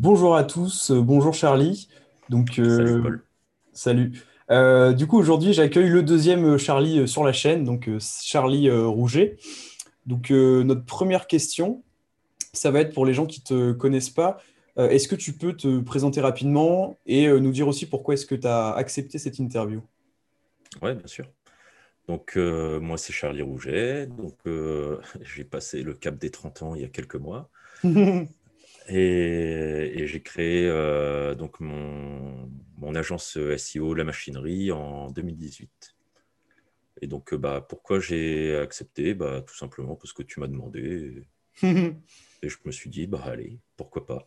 Bonjour à tous, euh, bonjour Charlie. Donc, euh, Salut Paul. salut. Euh, du coup, aujourd'hui, j'accueille le deuxième Charlie sur la chaîne, donc Charlie euh, Rouget. Donc, notre première question, ça va être pour les gens qui ne te connaissent pas. Est-ce que tu peux te présenter rapidement et nous dire aussi pourquoi est-ce que tu as accepté cette interview? Ouais, bien sûr. Donc, moi, c'est Charlie Rouget. Donc, j'ai passé le cap des 30 ans il y a quelques mois. Et, et j'ai créé euh, donc mon, mon agence SEO La Machinerie en 2018. Et donc, euh, bah, pourquoi j'ai accepté? Bah, tout simplement parce que tu m'as demandé. Et je me suis dit, bah, allez, pourquoi pas?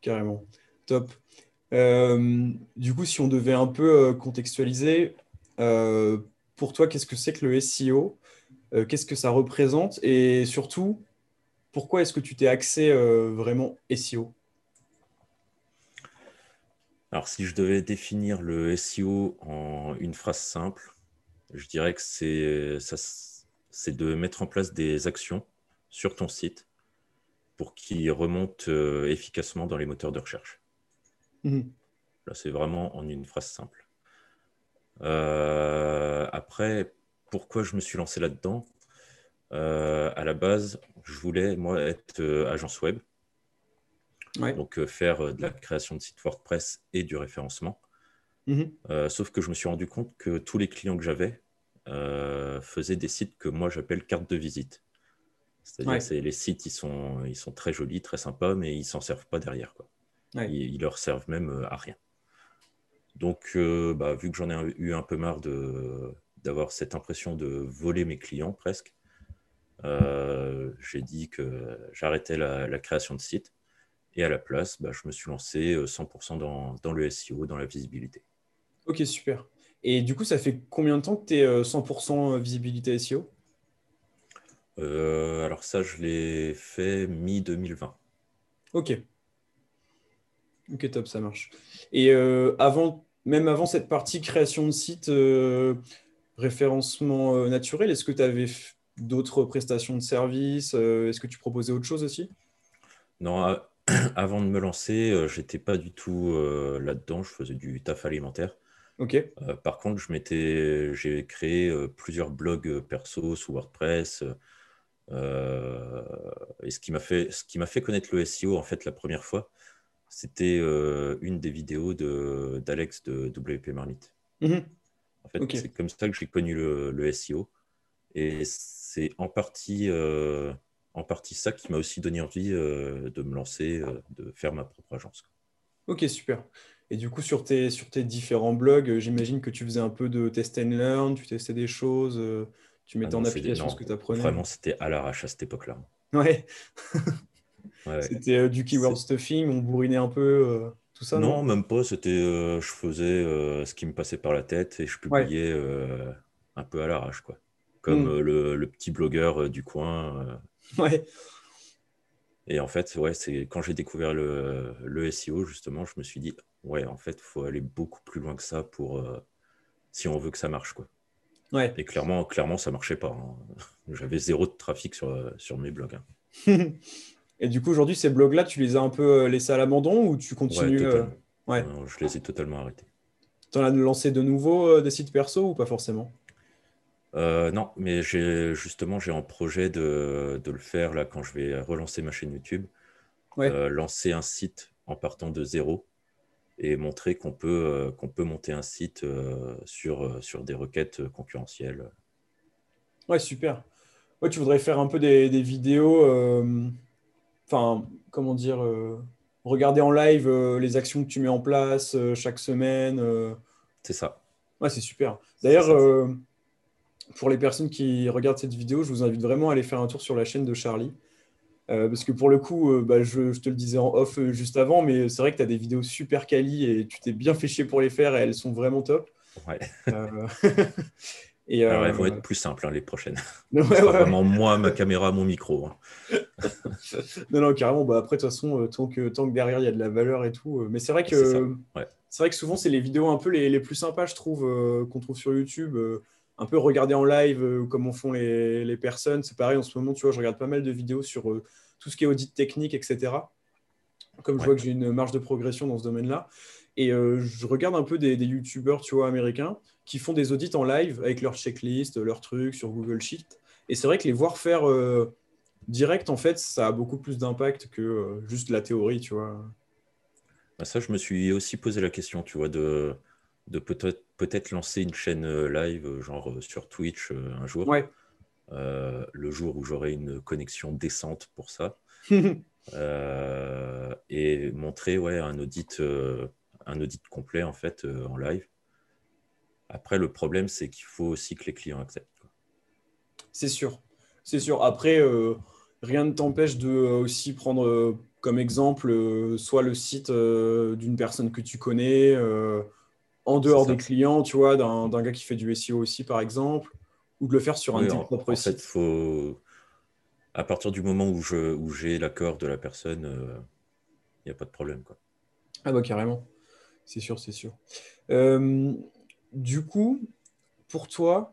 Carrément. Top. Euh, du coup, si on devait un peu euh, contextualiser, euh, pour toi, qu'est-ce que c'est que le SEO? Euh, qu'est-ce que ça représente? Et surtout, pourquoi est-ce que tu t'es axé euh, vraiment SEO? Alors, si je devais définir le SEO en une phrase simple, je dirais que c'est de mettre en place des actions sur ton site pour qu'ils remontent euh, efficacement dans les moteurs de recherche. Mhm. Là, c'est vraiment en une phrase simple. Euh, après, pourquoi je me suis lancé là-dedans? Euh, à la base, je voulais, moi, être euh, agence web, Ouais. donc euh, faire de la création de sites WordPress et du référencement. Mhm. Euh, sauf que je me suis rendu compte que tous les clients que j'avais euh, faisaient des sites que moi j'appelle cartes de visite. C'est-à-dire Ouais. c'est les sites, ils sont, ils sont très jolis, très sympas, mais ils s'en servent pas derrière, quoi. Ouais. Ils, ils leur servent même à rien. Donc, euh, bah, vu que j'en ai eu un peu marre d'avoir cette impression de voler mes clients presque, j'ai dit que j'arrêtais la, la création de sites. Et à la place, bah, je me suis lancé euh, 100% dans, dans le SEO, dans la visibilité. Ok, super. Et du coup, ça fait combien de temps que tu es 100% visibilité SEO? Euh, alors ça, je l'ai fait mi-2020. Ok, ok, top, ça marche. Et euh, avant, même avant cette partie création de site, euh, référencement euh, naturel, est-ce que tu avais d'autres prestations de services? euh, est-ce que tu proposais autre chose aussi? Non, avant de me lancer, euh, j'étais pas du tout euh, là-dedans. Je faisais du taf alimentaire. Ok, Euh, par contre, je m'étais, j'ai créé plusieurs blogs perso sous WordPress. euh, et ce qui m'a fait, ce qui m'a fait connaître le SEO, en fait, la première fois, c'était euh, une des vidéos de, d'Alex de WP Marmite. Mhm. En fait, Ok, c'est comme ça que j'ai connu le, le SEO. Et c'est en partie, euh, en partie ça qui m'a aussi donné envie euh, de me lancer, euh, de faire ma propre agence. ok, super. Et du coup, sur tes, sur tes différents blogs, j'imagine que tu faisais un peu de test and learn, tu testais des choses, tu Ah mettais en non, application ce que tu apprenais. vraiment, c'était à l'arrache à cette époque-là. Ouais, c'était du keyword stuffing, on bourrinait un peu, tout ça, Non, non? même pas. C'était, euh, je faisais euh, ce qui me passait par la tête et je Ouais. publiais euh, un peu à l'arrache, quoi. Comme Hmm. euh, le, le petit blogueur euh, du coin. euh. Ouais, Et en fait, ouais, c'est quand j'ai découvert le, le SEO, justement, je me suis dit, ouais, en fait, il faut aller beaucoup plus loin que ça pour euh, si on veut que ça marche, quoi. ouais. Et clairement, clairement, ça marchait pas. hein. J'avais zéro de trafic sur, sur mes blogs. hein. Et du coup, aujourd'hui, ces blogs-là, tu les as un peu laissés à l'abandon ou tu Ouais, continues euh. Ouais. Non, je les ai totalement arrêtés. T'en as lancé de nouveaux euh, des sites perso ou pas forcément? Euh, non, mais justement j'ai en projet de, de le faire là quand je vais relancer ma chaîne YouTube, Ouais, euh, lancer un site en partant de zéro et montrer qu'on peut euh, qu'on peut monter un site sur, sur des requêtes concurrentielles. ouais, super. Ouais, tu voudrais faire un peu des, des vidéos, enfin, comment dire, regarder en live les actions que tu mets en place chaque semaine. C'est ça, Ouais, c'est super. D'ailleurs, pour les personnes qui regardent cette vidéo, je vous invite vraiment à aller faire un tour sur la chaîne de Charlie. Euh, parce que pour le coup, euh, bah, je, je te le disais en off euh, juste avant, mais c'est vrai que tu as des vidéos super quali et tu t'es bien fait chier pour les faire et elles sont vraiment top. Ouais. Et Alors elles vont être plus simples hein, les prochaines. ouais, ouais, vraiment moi, ma caméra, mon micro. hein. Non, non, carrément. Bah, après, de toute façon, tant que, tant que derrière, il y a de la valeur et tout. mais c'est vrai que c'est vrai que souvent, c'est les vidéos un peu les, les plus sympas, je trouve, qu'on trouve sur YouTube. Euh, un peu regarder en live euh, comment font les, les personnes. C'est pareil en ce moment, tu vois, je regarde pas mal de vidéos sur euh, tout ce qui est audit technique, etc. comme je vois que j'ai une marge de progression dans ce domaine-là. Et je regarde un peu des, des youtubeurs, tu vois, américains, qui font des audits en live avec leur checklist, leurs trucs sur Google Sheet. Et c'est vrai que les voir faire direct, en fait, ça a beaucoup plus d'impact que juste la théorie, tu vois. Bah, ça, je me suis aussi posé la question, tu vois, de, de peut-être peut lancer une chaîne live, genre sur Twitch un jour. Ouais. le jour où j'aurai une connexion décente pour ça. et montrer ouais, un, audit, un audit complet en fait en live. Après, le problème, c'est qu'il faut aussi que les clients acceptent. C'est sûr. C'est sûr. Après, rien ne t'empêche de aussi prendre comme exemple soit le site d'une personne que tu connais en dehors des clients, tu vois, d'un gars qui fait du SEO aussi, par exemple, ou de le faire sur un en, propre en Fait, faut... À partir du moment où j'ai où l'accord de la personne, il n'y a pas de problème. Quoi. Ah bah carrément. C'est sûr, c'est sûr. Euh, du coup, pour toi,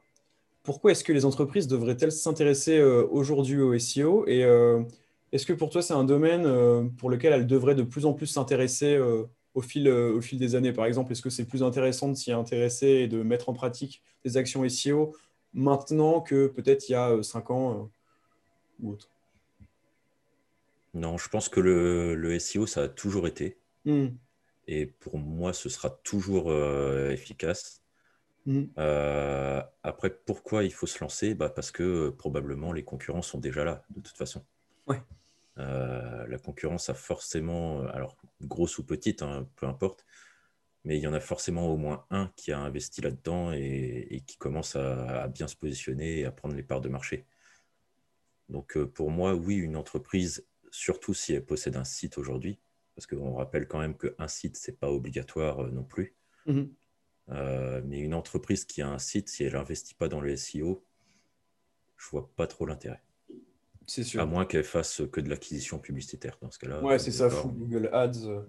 pourquoi est-ce que les entreprises devraient-elles s'intéresser euh, aujourd'hui au SEO Et euh, est-ce que pour toi, c'est un domaine euh, pour lequel elles devraient de plus en plus s'intéresser au, fil, au fil des années Par exemple, est-ce que c'est plus intéressant de s'y intéresser et de mettre en pratique des actions SEO maintenant que peut-être il y a 5 ans ou autre? Non, je pense que le, SEO, ça a toujours été. Hmm. Et pour moi, ce sera toujours efficace. Mm. Euh, après, pourquoi il faut se lancer? Bah Parce que euh, probablement les concurrents sont déjà là, de toute façon. Ouais. Euh, la concurrence a forcément, alors grosse ou petite, hein, peu importe, mais il y en a forcément au moins un qui a investi là-dedans et, qui commence à, bien se positionner et à prendre les parts de marché. Donc pour moi, oui, une entreprise, surtout si elle possède un site aujourd'hui, parce qu'on rappelle quand même qu'un site, ce n'est pas obligatoire non plus. Euh, mais une entreprise qui a un site, si elle n'investit pas dans le SEO, je vois pas trop l'intérêt. C'est sûr. À moins qu'elle fasse que de l'acquisition publicitaire dans ce cas-là. Ouais, c'est ça, fou, Google Ads. Euh.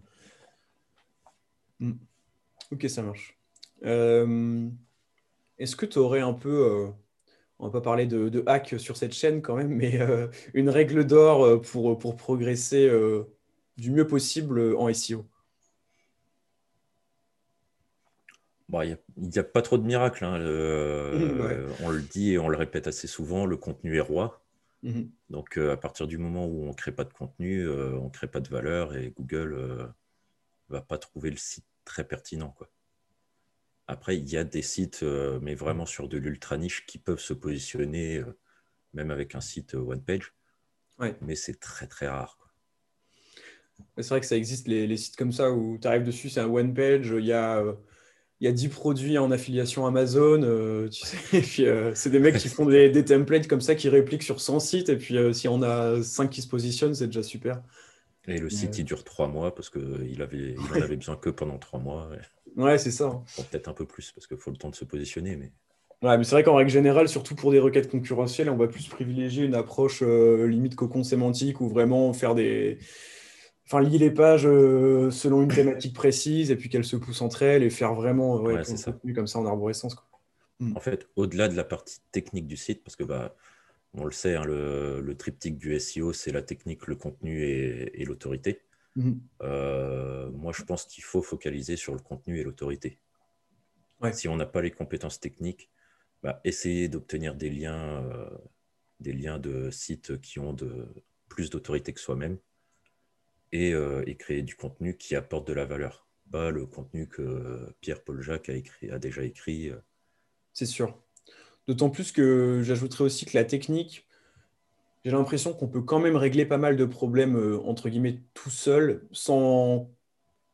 Hmm. Ok, ça marche. Euh, est-ce que tu aurais un peu, on va pas parler de, de, hack sur cette chaîne quand même, mais une règle d'or pour, pour progresser du mieux possible en SEO il n'y a, pas trop de miracles. Hein. On le dit et on le répète assez souvent, le contenu est roi. Mhm. Donc, euh, à partir du moment où on ne crée pas de contenu, euh, on ne crée pas de valeur et Google ne euh, va pas trouver le site très pertinent. Quoi. Après, il y a des sites, mais vraiment sur de l'ultra niche, qui peuvent se positionner, même avec un site one page. Mais c'est très, très rare. C'est vrai que ça existe, les, les sites comme ça, où tu arrives dessus, c'est un one page, il y a il y a 10 produits en affiliation Amazon. Euh, tu sais, et puis, euh, c'est des mecs qui font des, templates comme ça, qui répliquent sur 100 sites. Et puis, euh, si on a 5 qui se positionnent, c'est déjà super. Et le site, il dure 3 mois parce qu'il avait, il en avait besoin que pendant 3 mois. Ouais, c'est ça. Peut-être un peu plus parce qu'il faut le temps de se positionner. Mais... Ouais, mais c'est vrai qu'en règle générale, surtout pour des requêtes concurrentielles, on va plus privilégier une approche limite cocon sémantique ou vraiment faire des enfin, lier les pages euh, selon une thématique précise et puis qu'elles se poussent entre elles et faire vraiment ouais, comme ça en arborescence. Quoi. Hmm. En fait, au-delà de la partie technique du site, parce que bah, on le sait, hein, le, triptyque du SEO, c'est la technique, le contenu et, l'autorité. Hmm. Euh, moi, je pense qu'il faut focaliser sur le contenu et l'autorité. Si on n'a pas les compétences techniques, bah, essayer d'obtenir des liens, euh, des liens de sites qui ont de, plus d'autorité que soi-même euh, et, créer du contenu qui apporte de la valeur, pas le contenu que Pierre-Paul Jacques a, écrit, a déjà écrit. Euh. C'est sûr. D'autant plus que j'ajouterais aussi que la technique, j'ai l'impression qu'on peut quand même régler pas mal de problèmes, euh, entre guillemets, tout seul, sans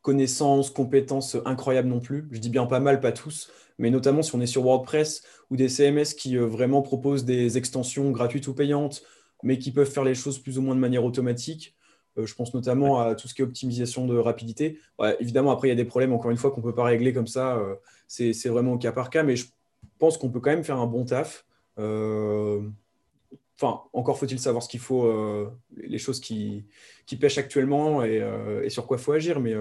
connaissances, compétences incroyables non plus. Je dis bien pas mal, pas tous, mais notamment si on est sur WordPress ou des CMS qui vraiment proposent des extensions gratuites ou payantes, mais qui peuvent faire les choses plus ou moins de manière automatique. Euh, je pense notamment à tout ce qui est optimisation de rapidité. évidemment, après, il y a des problèmes, encore une fois, qu'on ne peut pas régler comme ça. Euh, c'est vraiment au cas par cas, mais je pense qu'on peut quand même faire un bon taf. Euh, enfin, encore faut-il savoir ce qu'il faut, les choses qui, pêchent actuellement et, sur quoi il faut agir. Mais,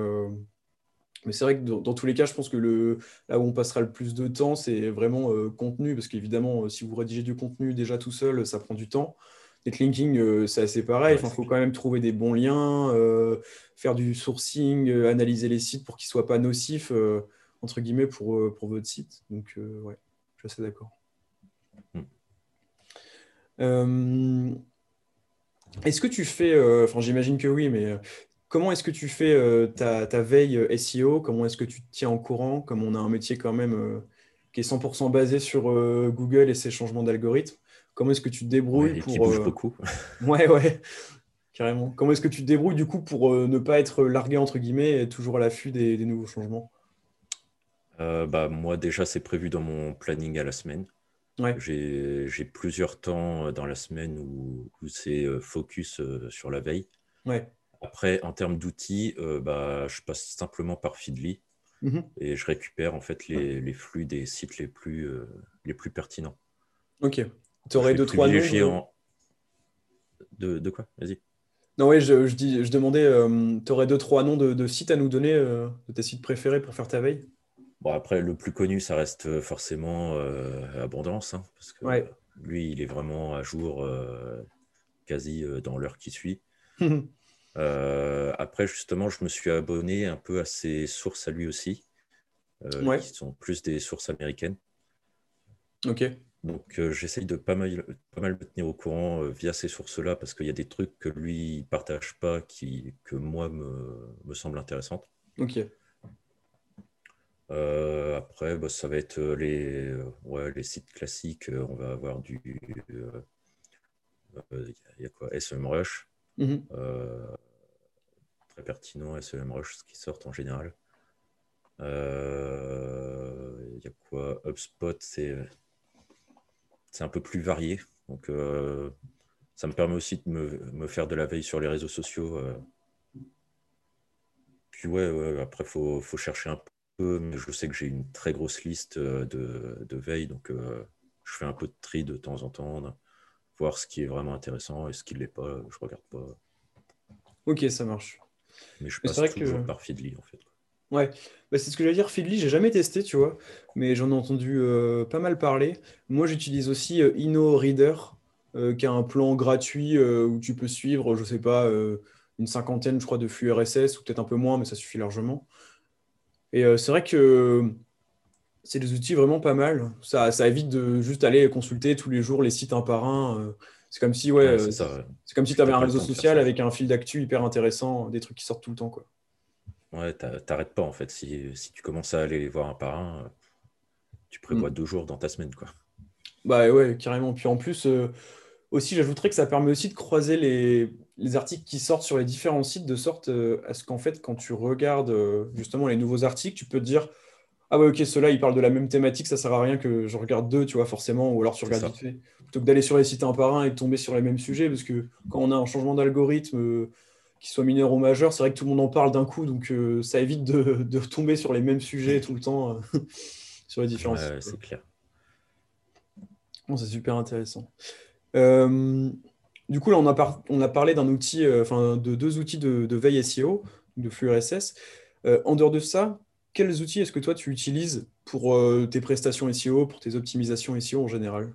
mais c'est vrai que dans, tous les cas, je pense que le, là où on passera le plus de temps, c'est vraiment contenu, parce qu'évidemment, si vous rédigez du contenu déjà tout seul, ça prend du temps. Netlinking, c'est assez pareil. Il faut quand même trouver des bons liens, faire du sourcing, analyser les sites pour qu'ils ne soient pas nocifs, entre guillemets, pour, pour votre site. Donc, ouais, je suis assez d'accord. Hmm. est-ce que tu fais, enfin j'imagine que oui, mais comment est-ce que tu fais ta, ta, veille SEO Comment est-ce que tu te tiens au courant? Comme on a un métier quand même qui est 100% basé sur euh, Google et ses changements d'algorithme. Comment est-ce que tu te débrouilles pour... Qui bouge euh, beaucoup. ouais, ouais, carrément. Comment est-ce que tu te débrouilles du coup pour euh, ne pas être largué, entre guillemets, et toujours à l'affût des, nouveaux changements? Bah, Moi, déjà, c'est prévu dans mon planning à la semaine. Ouais. J'ai plusieurs temps dans la semaine où, c'est focus sur la veille. Ouais. Après, en termes d'outils, bah, je passe simplement par Feedly. Mhm. Et je récupère en fait les, flux des sites les plus, euh, les plus pertinents. Ok. Tu aurais deux, trois noms de... De, quoi? Vas-y. Non, oui, je, je, dis, je demandais, euh, tu aurais deux, trois noms de, sites à nous donner, euh, de tes sites préférés pour faire ta veille? Bon, après, le plus connu, ça reste forcément Abondance, hein, parce que lui, il est vraiment à jour quasi dans l'heure qui suit. Euh, après, justement, je me suis abonné un peu à ses sources à lui aussi, euh, qui sont plus des sources américaines. Ok. Donc, euh, j'essaye de pas mal, pas mal me tenir au courant via ces sources-là, parce qu'il y a des trucs que lui ne partage pas, qui, que moi me, me semblent intéressants. Ok. après, bah, ça va être les, ouais, les sites classiques. On va avoir du. Il y a quoi SEMrush. Mhm. Euh, très pertinent, SEMrush, qui sortent en général. Euh, il y a quoi HubSpot, c'est c'est un peu plus varié. Donc, euh, ça me permet aussi de me, faire de la veille sur les réseaux sociaux. Puis, ouais, après, il faut, faut, chercher un peu. Mais je sais que j'ai une très grosse liste de, de veille. Donc, je fais un peu de tri de temps en temps voir ce qui est vraiment intéressant et ce qui ne l'est pas, je regarde pas. Ok, ça marche. Mais je passe toujours par Feedly en fait. Ouais, bah, c'est ce que j'allais dire. Feedly, j'ai jamais testé, tu vois, mais j'en ai entendu euh, pas mal parler. Moi, j'utilise aussi euh, InnoReader, euh, qui a un plan gratuit où tu peux suivre, je sais pas, une cinquantaine, je crois, de flux RSS, ou peut-être un peu moins, mais ça suffit largement. Et c'est vrai que c'est des outils vraiment pas mal. Ça, ça, évite de juste aller consulter tous les jours les sites un par un. Euh. C'est comme si, ouais, euh, c'est comme si tu avais un réseau social avec un fil d'actu hyper intéressant, des trucs qui sortent tout le temps. Quoi. Ouais, t'arrêtes pas en fait. Si, si, tu commences à aller les voir un par un, tu prévois mm. deux jours dans ta semaine. Quoi. Bah ouais, carrément. Puis en plus, euh, aussi, j'ajouterais que ça permet aussi de croiser les, les, articles qui sortent sur les différents sites de sorte à ce qu'en fait, quand tu regardes justement les nouveaux articles, tu peux te dire ah ouais, ok, ceux-là, ils parlent de la même thématique, ça sert à rien que je regarde deux, tu vois, forcément, ou alors tu regardes vite fait. Plutôt que d'aller sur les sites un par un et de tomber sur les mêmes sujets, parce que quand on a un changement d'algorithme, euh, qui soit mineur ou majeur, c'est vrai que tout le monde en parle d'un coup, donc euh, ça évite de, de, tomber sur les mêmes sujets tout le temps euh, sur les différents sites. C'est clair. c'est super intéressant. du coup, là, on a, on a parlé d'un outil, enfin, de deux outils de, de veille SEO, de flux RSS. en dehors de ça, quels outils est-ce que toi tu utilises pour euh, tes prestations SEO, pour tes optimisations SEO en général?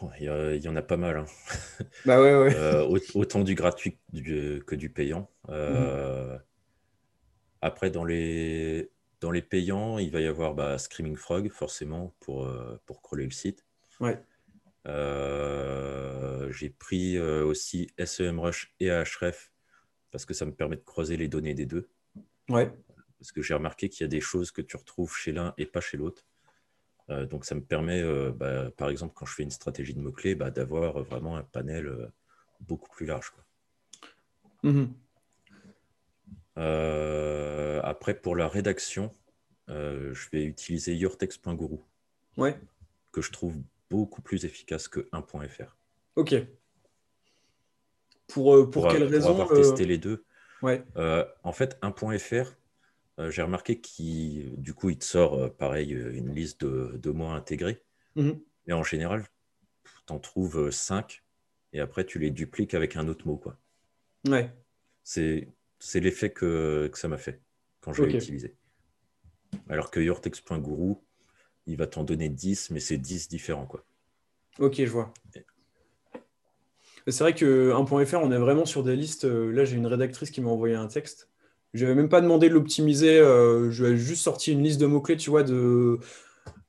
Oh, il y, en a pas mal. Hein. Bah ouais, ouais. Euh, autant du gratuit que du payant. Euh, mhm. Après, dans les, dans les payants, il va y avoir bah, Screaming Frog, forcément, pour, pour crawler le site. Ouais. J'ai pris aussi SEMrush et Ahref parce que ça me permet de croiser les données des deux. Ouais parce que j'ai remarqué qu'il y a des choses que tu retrouves chez l'un et pas chez l'autre. Euh, donc ça me permet, euh, bah, par exemple, quand je fais une stratégie de mots-clés, bah, d'avoir vraiment un panel euh, beaucoup plus large. Mhm. après, pour la rédaction, je vais utiliser yourtext.guru, ouais. que je trouve beaucoup plus efficace que 1.fr. Ok. Pour, pour, quelle raison Pour avoir testé les deux. Ouais. en fait, 1.fr, euh, j'ai remarqué qu'il du coup, il te sort euh, pareil euh, une liste de, de mots intégrés. Mhm. Mais en général, tu en trouves 5 et après tu les dupliques avec un autre mot. Quoi. Ouais. C'est, l'effet que, que ça m'a fait quand je l'ai utilisé. Alors que yourtext.guru, il va t'en donner 10, mais c'est 10 différents. Quoi. Ok, je vois. C'est vrai que 1.fr, on est vraiment sur des listes. Là, j'ai une rédactrice qui m'a envoyé un texte. Je n'avais même pas demandé de l'optimiser. je lui ai juste sorti une liste de mots-clés, tu vois, de,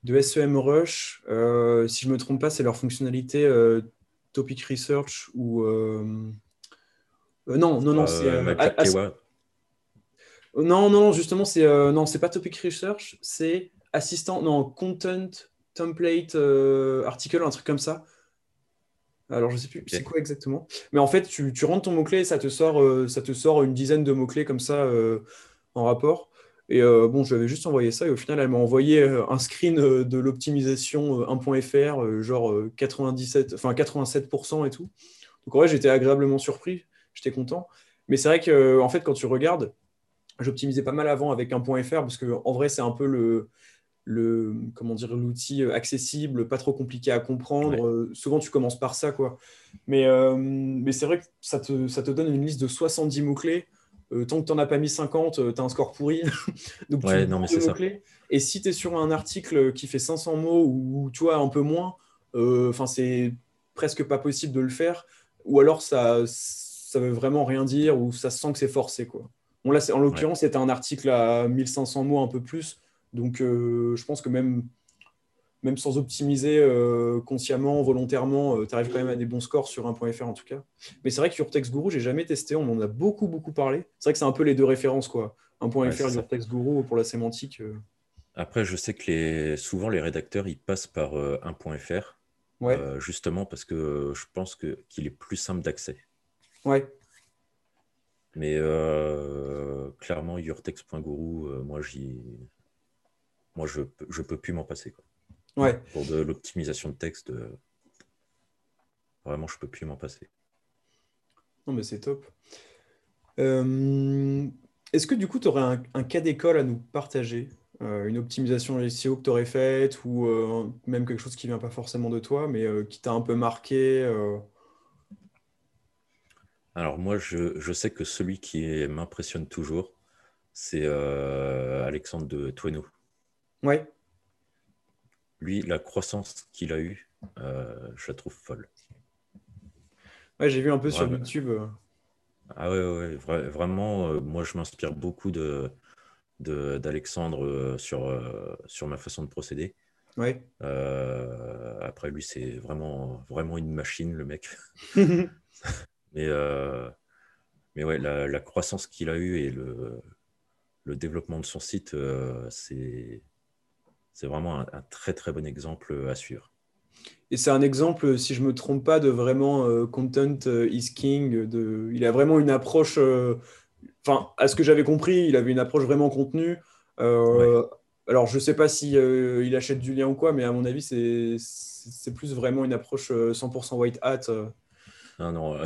de SEMrush. si je ne me trompe pas, c'est leur fonctionnalité Topic Research ou. non, non, non, c'est. Non, non, non, justement, c'est non, c'est pas Topic Research, c'est assistant, non, Content Template Article, un truc comme ça. Alors, je sais plus c'est quoi exactement. Mais en fait, tu, tu rentres ton mot-clé et ça te, sort, ça te sort une dizaine de mots-clés comme ça en rapport. Et bon, je lui avais juste envoyé ça et au final, elle m'a envoyé un screen de l'optimisation 1.fr, genre 97, enfin 87% et tout. Donc, en vrai, j'étais agréablement surpris, j'étais content. Mais c'est vrai que, en fait, quand tu regardes, j'optimisais pas mal avant avec 1.fr parce que en vrai, c'est un peu le, le comment dire l'outil accessible, pas trop compliqué à comprendre. souvent, tu commences par ça, quoi. Mais, mais c'est vrai que ça te, ça te donne une liste de 70 mots-clés. tant que tu n'en as pas mis 50, tu as un score pourri. Donc, ouais, non, mais c'est ça. Et si tu es sur un article qui fait 500 mots ou tu vois un peu moins, enfin c'est presque pas possible de le faire. Ou alors ça, ça veut vraiment rien dire ou ça sent que c'est forcé, quoi. Bon, là, en l'occurrence, c'était un article à 1500 mots, un peu plus. Donc, euh, je pense que même, même sans optimiser euh, consciemment, volontairement, euh, tu arrives quand même à des bons scores sur 1.fr en tout cas. Mais c'est vrai que sur TextGuru, j'ai jamais testé. On en a beaucoup, beaucoup parlé. C'est vrai que c'est un peu les deux références, quoi. 1.fr sur TextGuru pour la sémantique. Après, je sais que les... souvent, les rédacteurs, ils passent par 1.fr. Ouais. justement parce que je pense qu'il est plus simple d'accès. Ouais. Mais euh, clairement, yourtext.guru, euh, moi, j'y... moi, je ne peux plus m'en passer. Quoi. Ouais. Pour de l'optimisation de texte, euh, vraiment, je ne peux plus m'en passer. Non, mais c'est top. Est-ce que du coup, tu aurais un, cas d'école à nous partager? Une optimisation SEO que tu aurais faite ou même quelque chose qui ne vient pas forcément de toi, mais qui t'a un peu marqué alors moi, je, sais que celui qui m'impressionne toujours, c'est euh, Alexandre de Tweno. Lui, la croissance qu'il a eue, euh, je la trouve folle. Ouais, j'ai vu un peu sur YouTube. Euh. Ah ouais, ouais, vraiment, moi je m'inspire beaucoup de, d'Alexandre sur, sur ma façon de procéder. Ouais. après, lui, c'est vraiment, vraiment une machine, le mec. Mais, euh, mais ouais, la, croissance qu'il a eue et le, le, développement de son site, euh, c'est vraiment un, très très bon exemple à suivre. Et c'est un exemple, si je ne me trompe pas, de vraiment euh, content is king. De... Il a vraiment une approche, enfin, à ce que j'avais compris, il avait une approche vraiment contenue. Alors, je ne sais pas si il achète du lien ou quoi, mais à mon avis, c'est plus vraiment une approche 100% white hat. Non, non. Euh,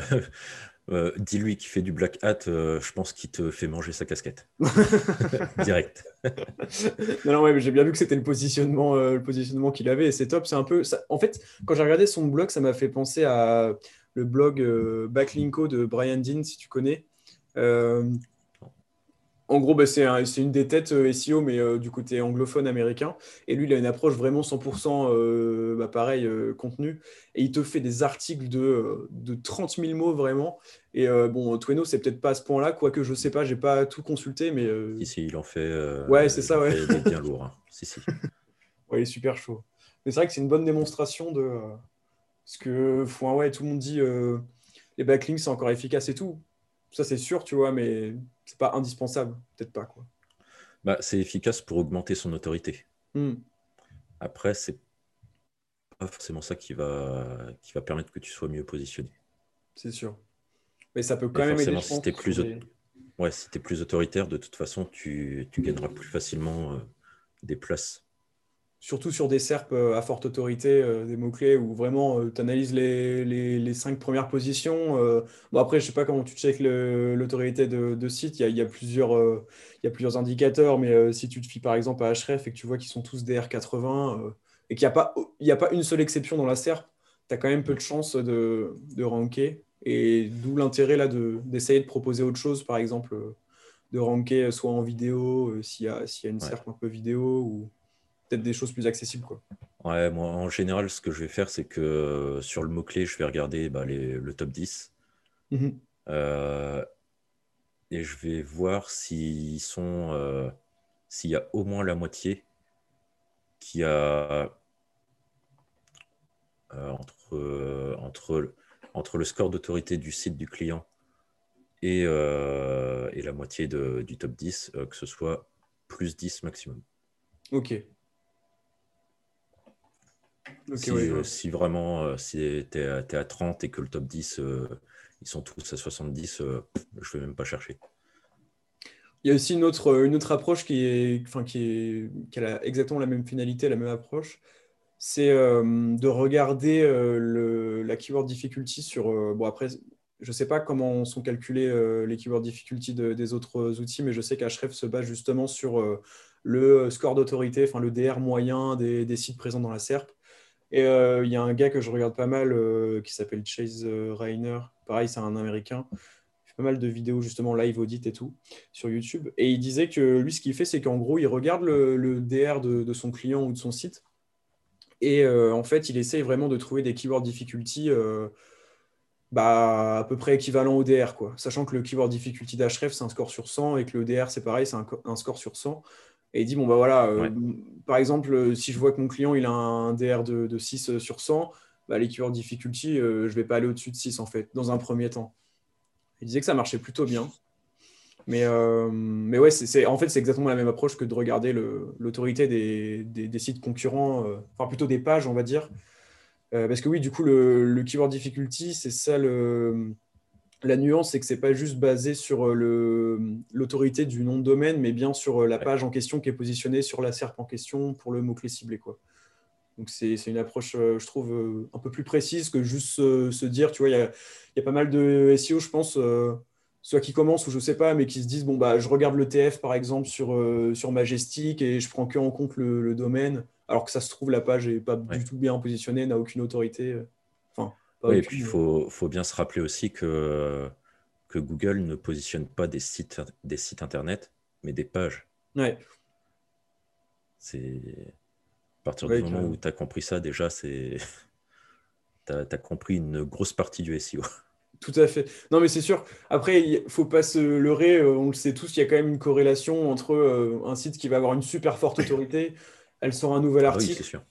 euh, dis-lui qu'il fait du black hat, euh, je pense qu'il te fait manger sa casquette. Direct. non, non, ouais, j'ai bien vu que c'était le positionnement, le positionnement qu'il avait et c'est top. C'est un peu. Ça... En fait, quand j'ai regardé son blog, ça m'a fait penser à le blog Backlinko de Brian Dean, si tu connais. En gros, bah, c'est une des têtes euh, SEO, mais euh, du côté anglophone américain. Et lui, il a une approche vraiment 100% euh, bah, pareil, contenu. Et il te fait des articles de, de 30 000 mots vraiment. Et bon, Tweno, c'est peut-être pas à ce point-là, quoique je sais pas, j'ai pas tout consulté, mais. Si, si, il en fait. ouais, c'est ça, ouais. Il est bien lourd. Hein. Si, si. ouais, il est super chaud. Mais c'est vrai que c'est une bonne démonstration de. ce que ouais, tout le monde dit les backlinks, c'est encore efficace et tout. Ça, c'est sûr, tu vois, mais c'est pas indispensable, peut-être pas. Quoi. Bah, c'est efficace pour augmenter son autorité. Hmm. Après, c'est pas forcément ça qui va, qui va permettre que tu sois mieux positionné. C'est sûr. Mais ça peut quand même aider. Si tu es, plus... ouais, si es plus autoritaire, de toute façon, tu, tu gagneras plus facilement euh, des places surtout sur des SERP euh, à forte autorité, euh, des mots-clés où vraiment euh, tu analyses les, les, cinq premières positions. Bon, après, je ne sais pas comment tu checkes l'autorité de, site, il y, a, plusieurs, il y a plusieurs indicateurs, mais si tu te fies par exemple à Href et que tu vois qu'ils sont tous DR80 et qu'il n'y a, pas, a pas une seule exception dans la SERP, tu as quand même peu de chances de, de ranker. Et d'où l'intérêt là d'essayer de, proposer autre chose, par exemple, de ranker soit en vidéo, s'il y, a, y a une SERP un peu vidéo, ou peut-être des choses plus accessibles. Quoi. Ouais, moi, en général, ce que je vais faire, c'est que sur le mot-clé, je vais regarder bah, le top 10. Mhm. et je vais voir s'ils sont, s'il y a au moins la moitié qui a entre, entre, entre le score d'autorité du site du client et, euh, et la moitié de, du top 10, euh, que ce soit plus 10 maximum. Ok. Si, euh, si, vraiment si tu es, à 30 et que le top 10, ils sont tous à 70, je ne vais même pas chercher. Il y a aussi une autre, une autre approche qui, est, enfin, qui, est, qui a exactement la même finalité, la même approche. C'est de regarder le, la keyword difficulty sur. bon, après, je ne sais pas comment sont calculés euh, les keyword difficulty des autres outils, mais je sais qu'Ahref se base justement sur euh, le score d'autorité, enfin le DR moyen des, sites présents dans la SERP. Et euh, il y a un gars que je regarde pas mal qui s'appelle Chase Reiner. Pareil, c'est un américain. Il fait pas mal de vidéos justement live audit et tout sur YouTube. Et il disait que lui, ce qu'il fait, c'est qu'en gros, il regarde le, DR de, son client ou de son site. Et en fait, il essaye vraiment de trouver des keyword difficulty bah, à peu près équivalent au DR, quoi. Sachant que le keyword difficulty d'Href, c'est un score sur 100 et que le DR, c'est pareil, c'est un, score sur 100. Et il dit, bon, bah voilà, euh, par exemple, si je vois que mon client il a un DR de, 6 sur 100, bah, les keyword difficulty, euh, je ne vais pas aller au-dessus de 6 en fait, dans un premier temps. Il disait que ça marchait plutôt bien. Mais, euh, mais ouais, c'est, en fait, c'est exactement la même approche que de regarder l'autorité des, des, sites concurrents, enfin plutôt des pages, on va dire, euh, parce que oui, du coup, le, keyword difficulty, c'est ça le, la nuance, c'est que c'est pas juste basé sur euh, l'autorité du nom de domaine, mais bien sur euh, la page en question qui est positionnée sur la SERP en question pour le mot-clé ciblé. Quoi. Donc c'est une approche, je trouve, un peu plus précise que juste se, dire, tu vois, il y a, y a, pas mal de SEO, je pense, soit qui commencent ou je sais pas, mais qui se disent, bon, bah, je regarde le TF par exemple sur, sur Majestic et je prends que en compte le domaine alors que ça se trouve, la page n'est pas du tout bien positionnée, n'a aucune autorité. Euh, oui, et puis il faut, faut, bien se rappeler aussi que, que Google ne positionne pas des sites, des sites internet, mais des pages. Ouais. C'est. À partir du moment où tu as compris ça, déjà, c'est. tu as, compris une grosse partie du SEO. Tout à fait. Non, mais c'est sûr. Après, il ne faut pas se leurrer. Euh, on le sait tous, il y a quand même une corrélation entre euh, un site qui va avoir une super forte autorité elle sort un nouvel ah article. sûr.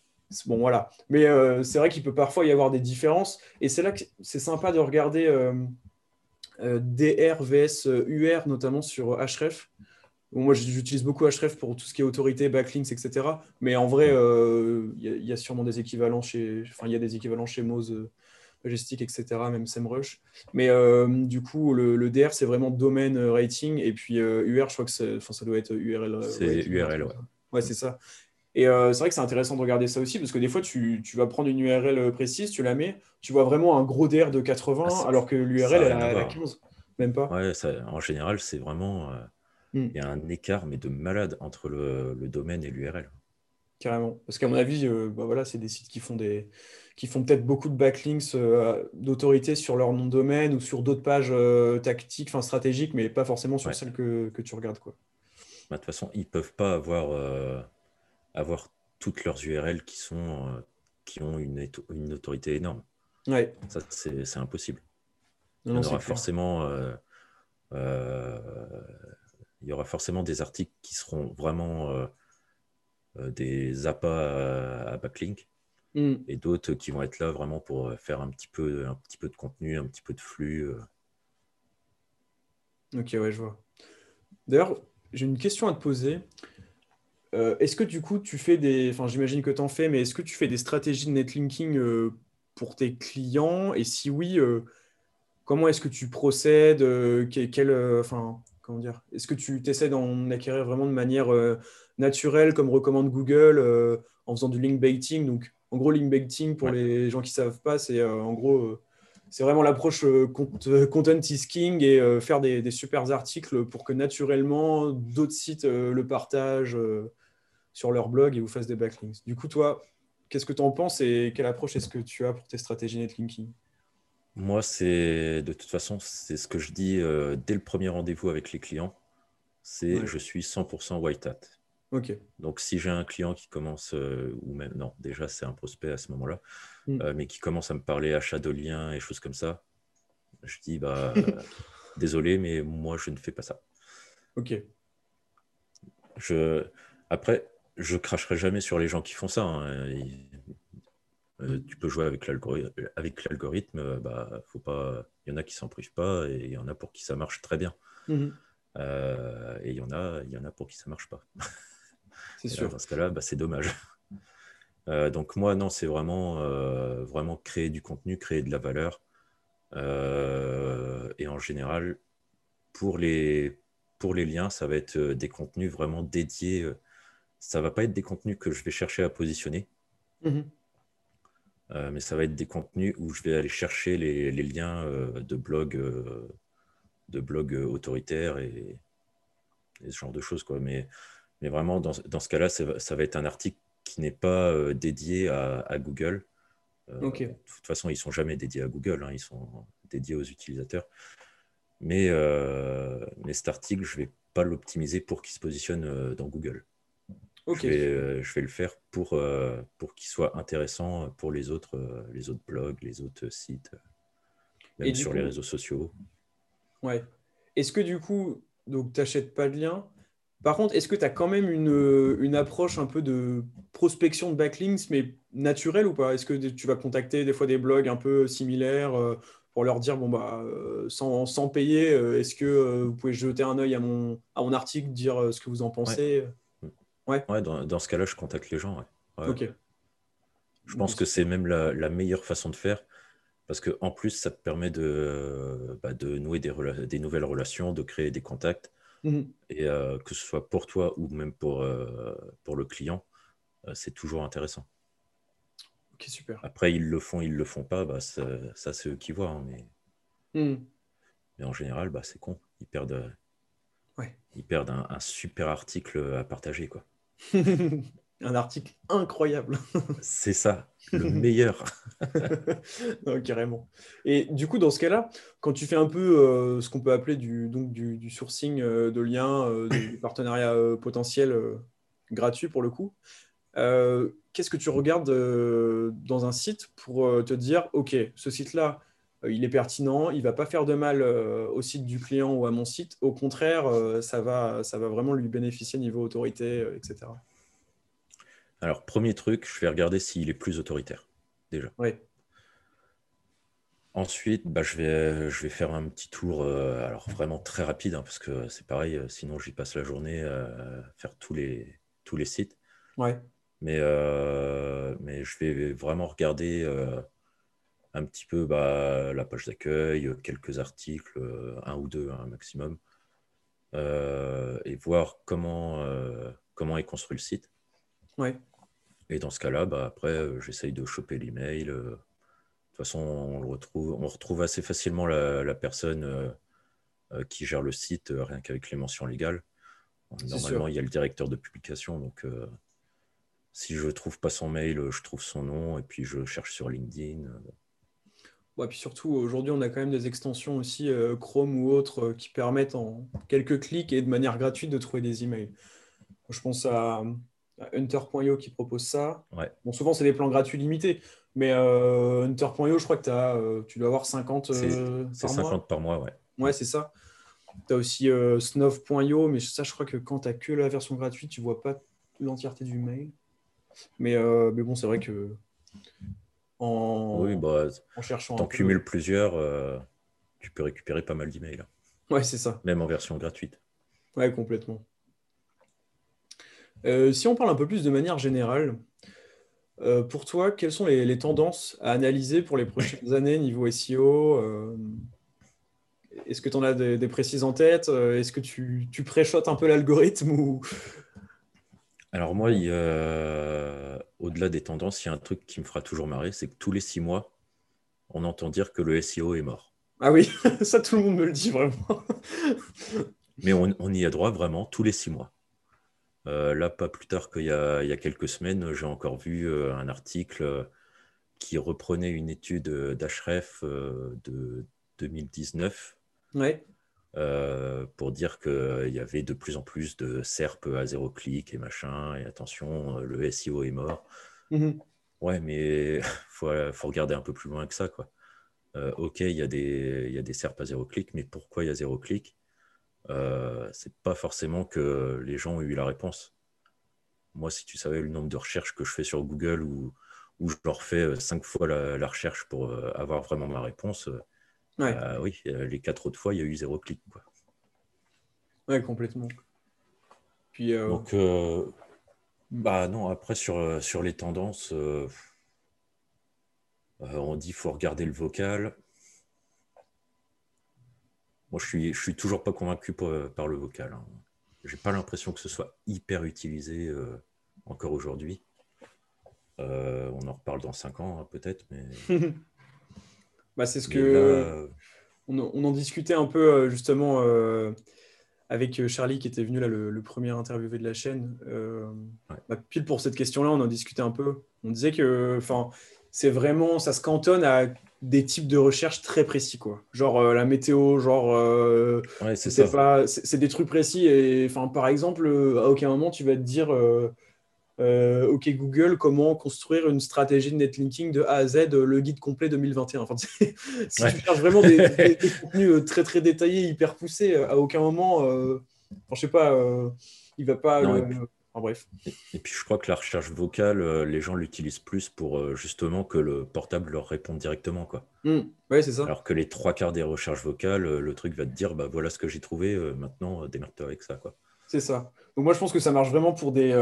Bon, voilà. Mais euh, c'est vrai qu'il peut parfois y avoir des différences. Et c'est là que c'est sympa de regarder euh, euh, DR vs UR, notamment sur Href. moi, j'utilise beaucoup Href pour tout ce qui est autorité, backlinks, etc. Mais en vrai, il y, a sûrement des équivalents chez, enfin, il y a des équivalents chez Moz, Majestic, etc. Même SEMrush. Mais du coup, le, DR, c'est vraiment domaine rating. Et puis UR, je crois que ça doit être URL. C'est URL, ouais. Ouais, c'est ça. Et euh, c'est vrai que c'est intéressant de regarder ça aussi, parce que des fois, tu, vas prendre une URL précise, tu la mets, tu vois vraiment un gros DR de 80, ah, alors que l'URL, elle a 15, même pas. Ouais, en général, c'est vraiment. Euh, hmm. Il y a un écart, mais de malade, entre le, domaine et l'URL. Carrément. Parce qu'à mon avis, euh, bah voilà, c'est des sites qui font, des, qui font peut-être beaucoup de backlinks d'autorité sur leur nom de domaine ou sur d'autres pages tactiques, enfin stratégiques, mais pas forcément sur celles que, tu regardes. Quoi. Bah, de toute façon, ils ne peuvent pas avoir avoir toutes leurs URL qui, sont, euh, qui ont une, une autorité énorme. Ouais. Ça, c'est impossible. il, y aura forcément, euh, euh, il y aura forcément des articles qui seront vraiment des appâts à, backlink hmm. et d'autres qui vont être là vraiment pour faire un petit, peu, un petit peu de contenu, un petit peu de flux. Ok, ouais, je vois. D'ailleurs, j'ai une question à te poser. Euh, est-ce que du coup, tu fais des. Enfin, j'imagine que tu en fais, mais est-ce que tu fais des stratégies de netlinking euh, pour tes clients? Et si oui, euh, comment est-ce que tu procèdes quel, enfin, comment dire Est-ce que tu essaies d'en acquérir vraiment de manière naturelle, comme recommande Google, en faisant du link baiting? Donc, en gros, link baiting, pour les gens qui ne savent pas, c'est en gros c'est vraiment l'approche content is king et faire des, des, super articles pour que naturellement d'autres sites le partagent sur leur blog et vous fassent des backlinks. Du coup, toi, qu'est-ce que tu en penses et quelle approche est-ce que tu as pour tes stratégies netlinking? Moi, c'est de toute façon, c'est ce que je dis dès le premier rendez-vous avec les clients. C'est je suis 100% white hat. Ok. Donc, si j'ai un client qui commence, euh, ou même, non, déjà, c'est un prospect à ce moment-là, Mm. euh, mais qui commence à me parler achat de liens et choses comme ça, je dis, bah, désolé, mais moi, je ne fais pas ça. Ok. Je... Après, je cracherai jamais sur les gens qui font ça. hein. Ils- euh, tu peux jouer avec l'algorithme, euh, bah, faut pas... il y en a qui s'en privent pas et il y en a pour qui ça marche très bien. Mhm. Euh, et il y, en a, il y en a pour qui ça marche pas. C'est Et là, sûr. dans ce cas-là, bah, c'est dommage. Euh, donc moi, non, c'est vraiment, vraiment créer du contenu, créer de la valeur. Et en général, pour les, pour les liens, ça va être des contenus vraiment dédiés. Ça va pas être des contenus que je vais chercher à positionner, Mhm. euh, mais ça va être des contenus où je vais aller chercher les, les liens euh, de blogs, euh, de blogs autoritaires et, et ce genre de choses. Quoi. Mais, mais vraiment, dans, dans ce cas-là, ça, va- ça va être un article qui n'est pas dédié à, à Google. De toute façon, ils ne sont jamais dédiés à Google, hein, ils sont dédiés aux utilisateurs. Mais, mais cet article, je ne vais pas l'optimiser pour qu'il se positionne dans Google. Ok. Je, vais, euh, je vais le faire pour, euh, pour qu'il soit intéressant pour les autres, euh, les autres blogs, les autres sites, même Et sur coup- les réseaux sociaux. Ouais. Est-ce que du coup, donc t'achètes pas de lien Par contre, est-ce que tu as quand même une, une approche un peu de prospection de backlinks, mais naturelle ou pas? Est-ce que tu vas contacter des fois des blogs un peu similaires pour leur dire, bon, bah, sans, sans payer, est-ce que vous pouvez jeter un œil à mon, à mon article, dire ce que vous en pensez? Ouais, dans, dans ce cas-là, je contacte les gens. ouais. Ouais. Ok. Je pense que c'est même la, la meilleure façon de faire parce que en plus, ça te permet de, bah, de nouer des, nouvelles relations, de créer des contacts. Mhm. Et euh, que ce soit pour toi ou même pour, euh, pour le client, euh, c'est toujours intéressant. Ok, super. Après, ils le font, ils le font pas, bah, ça, ça, c'est eux qui voient. hein, mais, Mhm. mais en général, bah, c'est con. Ils perdent, Ouais. ils perdent un, un super article à partager. quoi. un article incroyable. C'est ça, le meilleur. Non, carrément. Et du coup, dans ce cas-là, quand tu fais un peu euh, ce qu'on peut appeler du, donc du, du sourcing euh, de liens, euh, euh, potentiels euh, gratuits pour le coup, qu'est-ce que tu regardes dans un site pour te dire, OK, ce site-là, il est pertinent, il va pas faire de mal euh, au site du client ou à mon site. Au contraire, euh, ça va, ça va vraiment lui bénéficier niveau autorité, euh, etc. Alors, premier truc, je vais regarder s'il est plus autoritaire, déjà. Oui. Ensuite, bah, je, vais, je vais faire un petit tour, euh, alors vraiment très rapide, hein, parce que c'est pareil, euh, sinon j'y passe la journée à faire tous les, tous les sites. Ouais. Mais, euh, mais je vais vraiment regarder euh, un petit peu bah, la page d'accueil, quelques articles, euh, un ou deux un maximum, euh, et voir comment, euh, comment est construit le site. Ouais. Et dans ce cas-là, bah, après, euh, j'essaye de choper l'email. euh. De toute façon, on, le retrouve, on retrouve assez facilement la, la personne euh, euh, qui gère le site, euh, rien qu'avec les mentions légales. Normalement, il y a le directeur de publication. Donc, euh, si je ne trouve pas son mail, euh, je trouve son nom et puis je cherche sur LinkedIn. euh. Ouais, puis surtout, aujourd'hui, on a quand même des extensions aussi, euh, Chrome ou autres, euh, qui permettent en quelques clics et de manière gratuite de trouver des emails. Je pense à, à Hunter.io qui propose ça. Ouais. Bon, souvent, c'est des plans gratuits limités, mais euh, Hunter.io, je crois que tu dois avoir 50 C'est- euh, C'est par 50 mois. par mois, ouais. Ouais, c'est ça. Tu as aussi Snov.io, mais ça, je crois que quand tu n'as que la version gratuite, tu vois pas l'entièreté du mail. Mais, mais bon, c'est vrai que en, Oui, bah, en cherchant t'en cumules plusieurs, euh, tu peux récupérer pas mal d'emails, Ouais, c'est ça. même en version gratuite. Ouais, complètement. Euh, si on parle un peu plus de manière générale, euh, pour toi, quelles sont les, les tendances à analyser pour les prochaines années niveau SEO euh, Est-ce que tu en as des, des précises en tête Est-ce que tu, tu préchotes un peu l'algorithme ou... Alors moi, il au-delà des tendances, il y a un truc qui me fera toujours marrer, c'est que tous les six mois, on entend dire que le SEO est mort. Ah oui, ça tout le monde me le dit vraiment. Mais on, on y a droit vraiment tous les six mois. Euh, là, pas plus tard qu'il y a, il y a quelques semaines, j'ai encore vu euh, un article euh, qui reprenait une étude d'Href de 2019 Ouais, pour dire qu'il y avait de plus en plus de SERP à zéro clic et machin, et attention, le SEO est mort. Mhm. Ouais, mais il faut, faut, regarder un peu plus loin que ça. Quoi. ok, il y, a des, y a des SERP à zéro clic, mais pourquoi il y a zéro clic? Euh, C'est pas forcément que les gens ont eu la réponse. Moi, si tu savais le nombre de recherches que je fais sur Google où, où je leur fais euh, cinq fois la, recherche pour euh, avoir vraiment ma réponse, euh, bah oui, les quatre autres fois, il y a eu zéro clic. Quoi. Ouais, complètement. Puis, Donc, bah non, après, sur, sur les tendances, on dit qu'il faut regarder le vocal. Moi, je suis, je suis toujours pas convaincu par le vocal. Hein. J'ai pas l'impression que ce soit hyper utilisé encore aujourd'hui. Euh, on en reparle dans 5 ans, hein, peut-être. Mais... bah, c'est ce que. On, en discutait un peu, euh, justement, euh, avec Charlie, qui était venu là, le, premier interviewé de la chaîne. Bah, pile pour cette question-là, on en discutait un peu. On disait que. C'est vraiment. Ça se cantonne à des types de recherches très précis quoi genre la météo genre c'est pas c'est des trucs précis et enfin par exemple à aucun moment tu vas te dire euh, OK Google, comment construire une stratégie de netlinking de A à Z, euh, le guide complet 2021. Enfin, si tu cherches vraiment des, contenus euh, très très détaillés, hyper poussés, à aucun moment, euh, je sais pas, il va pas. en bref. Et, puis je crois que la recherche vocale, les gens l'utilisent plus pour justement que le portable leur réponde directement. Quoi. Mmh. Ouais, c'est ça. Alors que les trois quarts des recherches vocales, le truc va te dire bah, voilà ce que j'ai trouvé, maintenant démerde-toi avec ça. Quoi. C'est ça. Donc moi je pense que ça marche vraiment pour des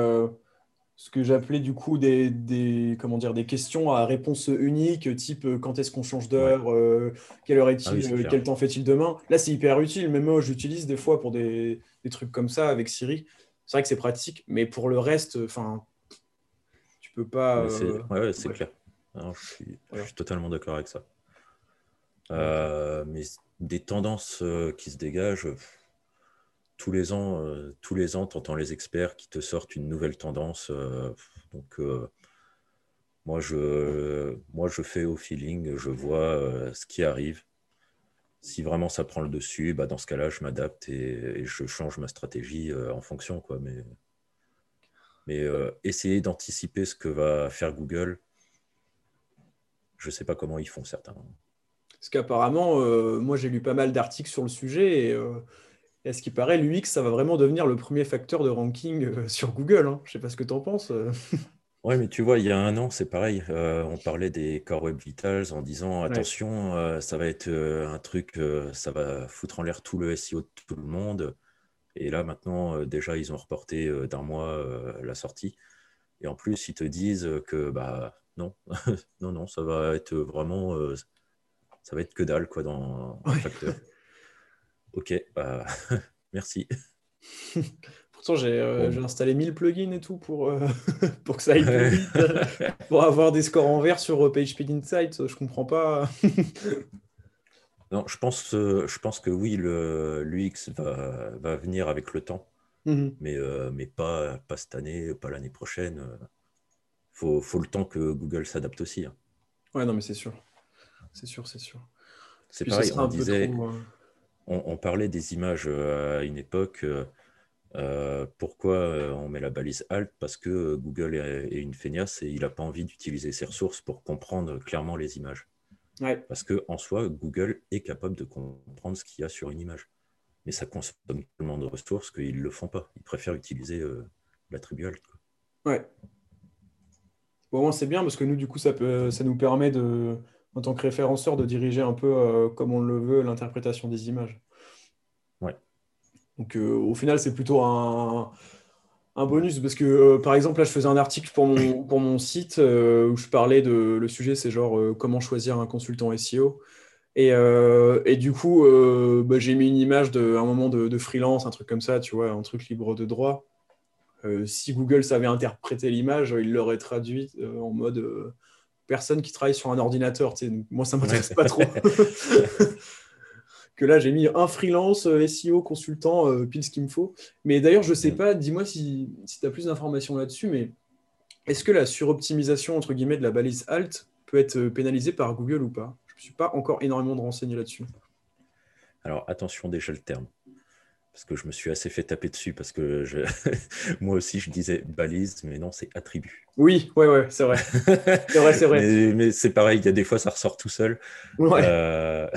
ce que j'appelais du coup des, comment dire, des questions à réponse unique, type euh, quand est-ce qu'on change d'heure, euh, quelle heure est-il, ah euh, quel temps fait-il demain? Là, c'est hyper utile. Même moi, j'utilise des fois pour des, trucs comme ça avec Siri. C'est vrai que c'est pratique, mais pour le reste, enfin, tu peux pas. Ouais, c'est clair. je, suis, totalement d'accord avec ça. mais des tendances qui se dégagent tous les ans, euh, tous les ans, tu entends les experts qui te sortent une nouvelle tendance. Euh, donc, euh, moi, je, moi, je fais au feeling, je vois ce qui arrive. Si vraiment ça prend le dessus, bah, dans ce cas-là, je m'adapte et, je change ma stratégie en fonction. Mais, mais essayer d'anticiper ce que va faire Google, je ne sais pas comment ils font certains. Parce qu'apparemment, moi j'ai lu pas mal d'articles sur le sujet et et ce qui paraît, l'UX, ça va vraiment devenir le premier facteur de ranking euh, sur Google. Hein. Je ne sais pas ce que tu en penses. Euh. Oui, mais tu vois, il y a un an, c'est pareil. Euh, on parlait des Core Web Vitals en disant attention, ça va être un truc, ça va foutre en l'air tout le SEO de tout le monde. Et là, maintenant, déjà, ils ont reporté d'un mois la sortie. Et en plus, ils te disent que bah non, non, non, ça va être vraiment, ça va être que dalle quoi dans un facteur. Ok, bah, merci. Pourtant, euh, j'ai installé 1000 plugins et tout pour, euh, pour que ça aille plus vite, pour avoir des scores en vert sur euh, PageSpeed Insight. Je comprends pas. non, je pense, je pense que oui, l'UX va, va venir avec le temps, mhm. mais, mais pas, pas cette année, pas l'année prochaine. Il faut, faut, le temps que Google s'adapte aussi. Hein. Ouais, non, mais c'est sûr. C'est sûr, c'est sûr. C'est pareil, on disait on, parlait des images euh, à une époque. Euh, euh, pourquoi on met la balise alt? Parce que Google est, une feignasse et il n'a pas envie d'utiliser ses ressources pour comprendre clairement les images. Parce qu'en soi, Google est capable de comprendre ce qu'il y a sur une image. Mais ça consomme tellement de ressources qu'ils ne le font pas. Ils préfèrent utiliser l'attribut alt. Ouais. Bon, c'est bien parce que nous, du coup, ça, peut, ça nous permet de, en tant que référenceur, de diriger un peu euh, comme on le veut l'interprétation des images. Ouais. Donc euh, au final, c'est plutôt un, bonus parce que euh, par exemple, là, je faisais un article pour mon, pour mon site où je parlais de le sujet, c'est genre comment choisir un consultant SEO. Et, et du coup, bah, j'ai mis une image d'un moment de, de, freelance, un truc comme ça, tu vois, un truc libre de droit. si Google savait interpréter l'image, il l'aurait traduite en mode personne qui travaille sur un ordinateur. moi, ça ne m'intéresse pas trop. que là, j'ai mis un freelance, euh, SEO, consultant, euh, pile ce qu'il me faut. Mais d'ailleurs, je ne sais pas, dis-moi si, tu as plus d'informations là-dessus, mais est-ce que la suroptimisation, entre guillemets, de la balise alt peut être euh, pénalisée par Google ou pas? Je ne me suis pas encore énormément de renseigner là-dessus. Alors attention déjà le terme, parce que je me suis assez fait taper dessus, parce que je... moi aussi je disais balise, mais non, c'est attribut. Oui, ouais, ouais, c'est vrai. c'est vrai, c'est vrai. mais, c'est pareil, il y a des fois ça ressort tout seul. Euh,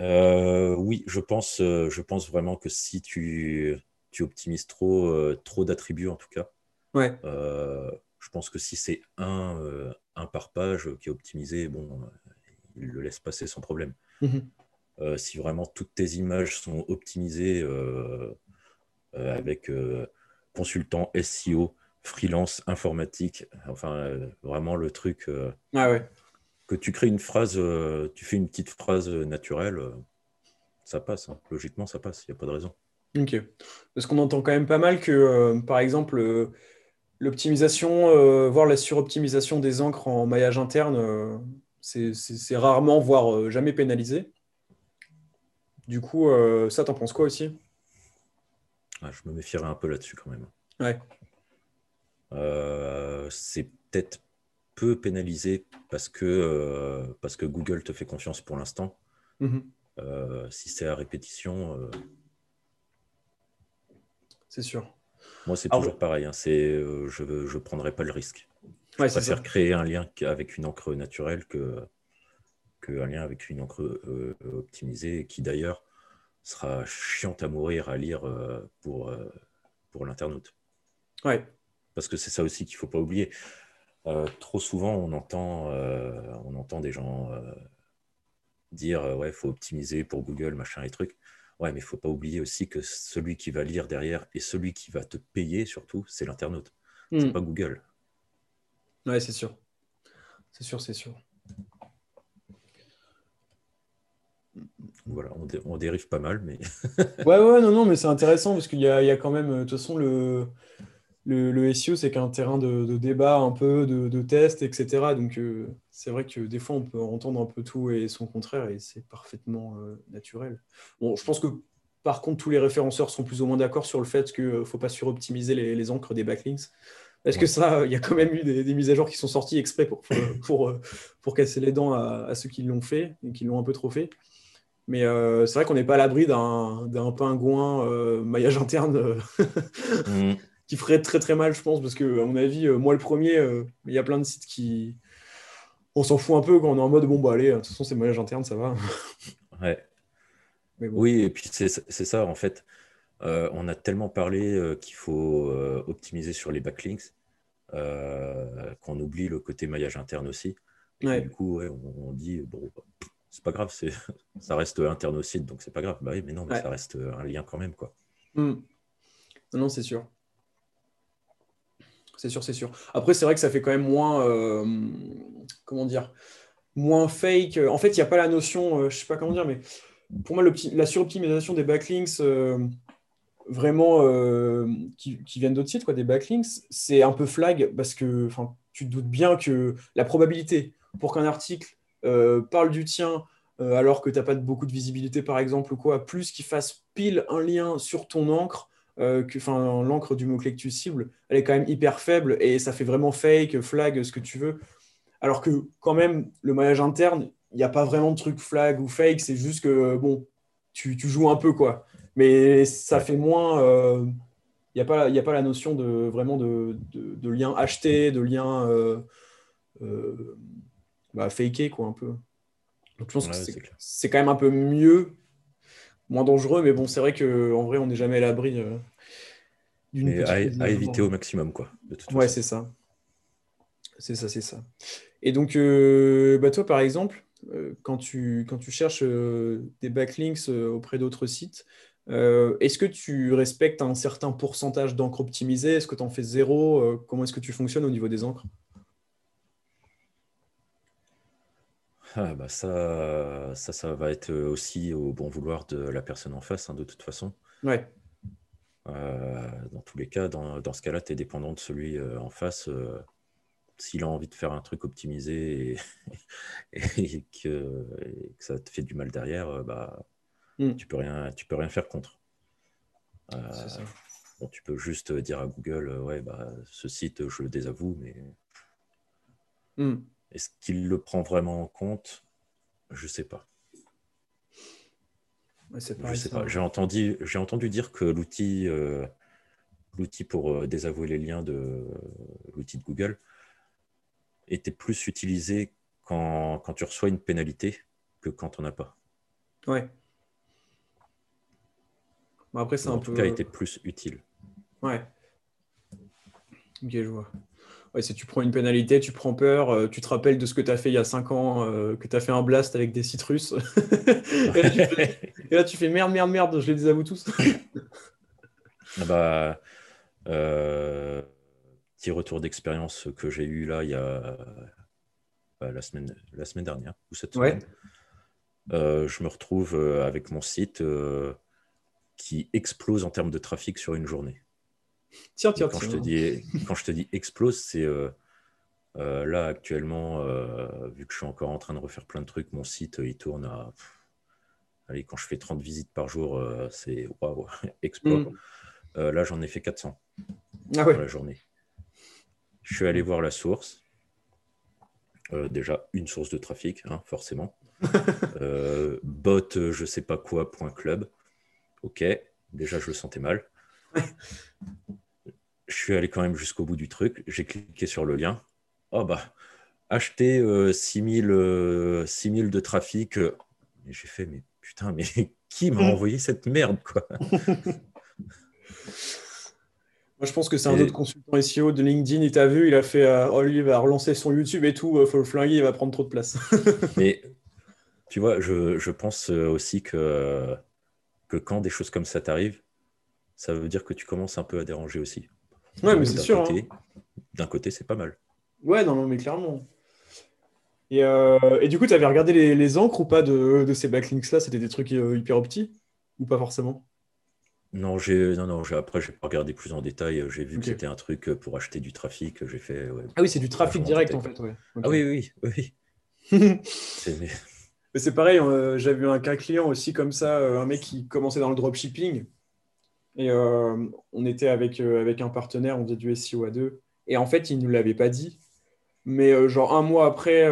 euh, oui, je pense, je pense vraiment que si tu, tu optimises trop, trop d'attributs en tout cas, ouais. je pense que si c'est un, un par page qui est optimisé, bon, il le laisse passer sans problème. Mhm. Euh, si vraiment toutes tes images sont optimisées euh, euh, avec consultant SEO, freelance, informatique, enfin vraiment le truc. Ah ouais. Que tu crées une phrase, tu fais une petite phrase naturelle, ça passe. Hein. Logiquement, ça passe, il n'y a pas de raison. Ok. Parce qu'on entend quand même pas mal que, par exemple, l'optimisation, voire la suroptimisation des encres en maillage interne, c'est rarement, voire jamais pénalisé. Du coup, euh, ça, t'en penses quoi aussi? Je me méfierais un peu là-dessus quand même. Ouais. Euh, c'est peut-être peu pénalisé parce que, euh, parce que Google te fait confiance pour l'instant. Mhm. si c'est à répétition. C'est sûr. Moi, c'est toujours pareil. Hein, je ne prendrai pas le risque. Je ouais, préfère créer un lien avec une encre naturelle que, un lien avec une encre euh, optimisée, qui d'ailleurs sera chiante à mourir à lire euh, pour, euh, pour l'internaute. Ouais. Parce que c'est ça aussi qu'il ne faut pas oublier. trop souvent, on entend, on entend des gens dire ouais, faut optimiser pour Google, machin et trucs. Ouais, mais il ne faut pas oublier aussi que celui qui va lire derrière et celui qui va te payer surtout, c'est l'internaute. C'est hmm. pas Google. Ouais, c'est sûr. C'est sûr, c'est sûr. Voilà, on, dérive pas mal, mais. ouais, ouais, non, non, mais c'est intéressant parce qu'il y, a, quand même, de toute façon, le, le, SEO, c'est qu'un terrain de, débat, un peu de, de test, etc. Donc, euh, c'est vrai que des fois, on peut entendre un peu tout et son contraire, et c'est parfaitement euh, naturel. Bon, je pense que par contre, tous les référenceurs sont plus ou moins d'accord sur le fait qu'il ne faut pas suroptimiser les, les encres des backlinks. Parce que ça, il y a quand même eu des, mises à jour qui sont sorties exprès pour, pour, pour, casser les dents à, à ceux qui l'ont fait et qui l'ont un peu trop fait. Mais euh, c'est vrai qu'on n'est pas à l'abri d'un pingouin euh, maillage interne euh, mm. qui ferait très très mal, je pense, parce que, à mon avis, moi le premier, il y a plein de sites qui. On s'en fout un peu quand on est en mode bon, bah allez, de toute façon, c'est maillage interne, ça va. ouais. Oui, et puis c'est ça, en fait. on a tellement parlé qu'il faut optimiser sur les backlinks qu'on oublie le côté maillage interne aussi. du coup, on, on, dit bon, c'est pas grave, c'est, ça reste interne au site, donc c'est pas grave. Bah oui, mais non, mais ça reste un lien quand même, quoi. Hmm. Non, c'est sûr. C'est sûr, c'est sûr. Après, c'est vrai que ça fait quand même moins, euh, comment dire, moins fake. En fait, il n'y a pas la notion, je euh, je sais pas comment dire, mais pour moi, la suroptimisation des backlinks, euh, vraiment, qui, qui, viennent d'autres sites, quoi, des backlinks, c'est un peu flag parce que tu te doutes bien que la probabilité pour qu'un article euh, parle du tien euh, alors que tu n'as pas beaucoup de visibilité, par exemple, ou quoi, plus qu'il fasse pile un lien sur ton encre, euh, que l'encre du mot-clé que tu cibles, elle est quand même hyper faible et ça fait vraiment fake, flag, ce que tu veux. Alors que quand même, le maillage interne, il n'y a pas vraiment de truc flag ou fake, c'est juste que, bon, tu, joues un peu, quoi. Mais ça fait moins... Il n'y a, pas, a pas la notion de vraiment de, lien acheté, de lien bah, faker, quoi, un peu. Donc, je pense que c'est quand même un peu mieux, moins dangereux, mais bon, c'est vrai qu'en vrai, on n'est jamais à l'abri euh, d'une à, à éviter au maximum, quoi. ouais, c'est ça. C'est ça, c'est ça. Et donc, euh, bah, toi, par exemple, euh, quand, tu, quand tu cherches des backlinks auprès d'autres sites, est-ce que tu respectes un certain pourcentage d'encre optimisée Est-ce que tu en fais zéro? Comment est-ce que tu fonctionnes au niveau des encres? Ah, bah ça, ça, ça va être aussi au bon vouloir de la personne en face, hein, de toute façon. Ouais. Euh, dans tous les cas, dans, dans ce cas-là, tu es dépendant de celui euh, en face. Euh, s'il a envie de faire un truc optimisé et, que, ça te fait du mal derrière, bah, hmm. tu peux rien, tu peux rien faire contre. Bon, tu peux juste dire à Google, ouais, bah, ce site, je le désavoue, mais. Hmm. Est-ce qu'il le prend vraiment en compte? Je ne sais pas. je sais pas. J'ai entendu, j'ai entendu dire que l'outil, euh, l'outil pour euh, désavouer les liens de l'outil de Google était plus utilisé quand, quand, tu reçois une pénalité que quand on n'a pas. Ouais. après, c'est un en tout cas, était plus utile. Ouais. Ok, je vois. Ouais, si tu prends une pénalité, tu prends peur, euh, tu te rappelles de ce que tu as fait il y a 5 ans, euh, que tu as fait un blast avec des citrus. et, là, tu fais, merde, merde, merde, je les désavoue tous. Ah bah, euh, petit retour d'expérience que j'ai eu là il y a bah, la, semaine, la semaine dernière ou cette semaine. je me retrouve avec mon site qui explose en termes de trafic sur une journée quand, Je te dis, quand je te dis explose, c'est euh, euh, là actuellement, euh, vu que je suis encore en train de refaire plein de trucs, mon site il tourne à. allez, quand je fais 30 visites par jour, c'est waouh, explose. Mm. là, j'en ai fait 400 ah ouais. la journée. Je suis allé voir la source. déjà, une source de trafic, hein, forcément. bot, je sais pas quoi, point club. Ok, déjà, je le sentais mal je suis allé quand même jusqu'au bout du truc. J'ai cliqué sur le lien. Oh bah, acheter 6000, euh, 6000 euh, de trafic. Et j'ai fait, mais putain, mais qui m'a envoyé cette merde, quoi? Moi, je pense que c'est un autre consultant SEO de LinkedIn. Il t'a vu, il a fait, euh, oh, lui, il va relancer son YouTube et tout. Il faut le flinguer, il va prendre trop de place. mais tu vois, je, je pense aussi que, que quand des choses comme ça t'arrivent, ça veut dire que tu commences un peu à déranger aussi. Ouais, mais c'est sûr. Hein. D'un côté, c'est pas mal. Ouais, non, non mais clairement. Et, euh, et du coup, tu avais regardé les, les, encres ou pas de, de ces backlinks-là? C'était des trucs euh, hyper petits ou pas forcément? Non, j'ai non, non, après, j'ai pas regardé plus en détail. J'ai vu que c'était un truc pour acheter du trafic. J'ai fait. ah oui, c'est du trafic direct en fait. Ouais. Ah oui, oui, oui. c'est pareil, euh, j'avais vu un cas client aussi comme ça, un mec qui commençait dans le dropshipping et euh, on était avec, euh, avec un partenaire, on faisait du SEO à deux. Et en fait, il ne nous l'avait pas dit. Mais euh, genre un mois après,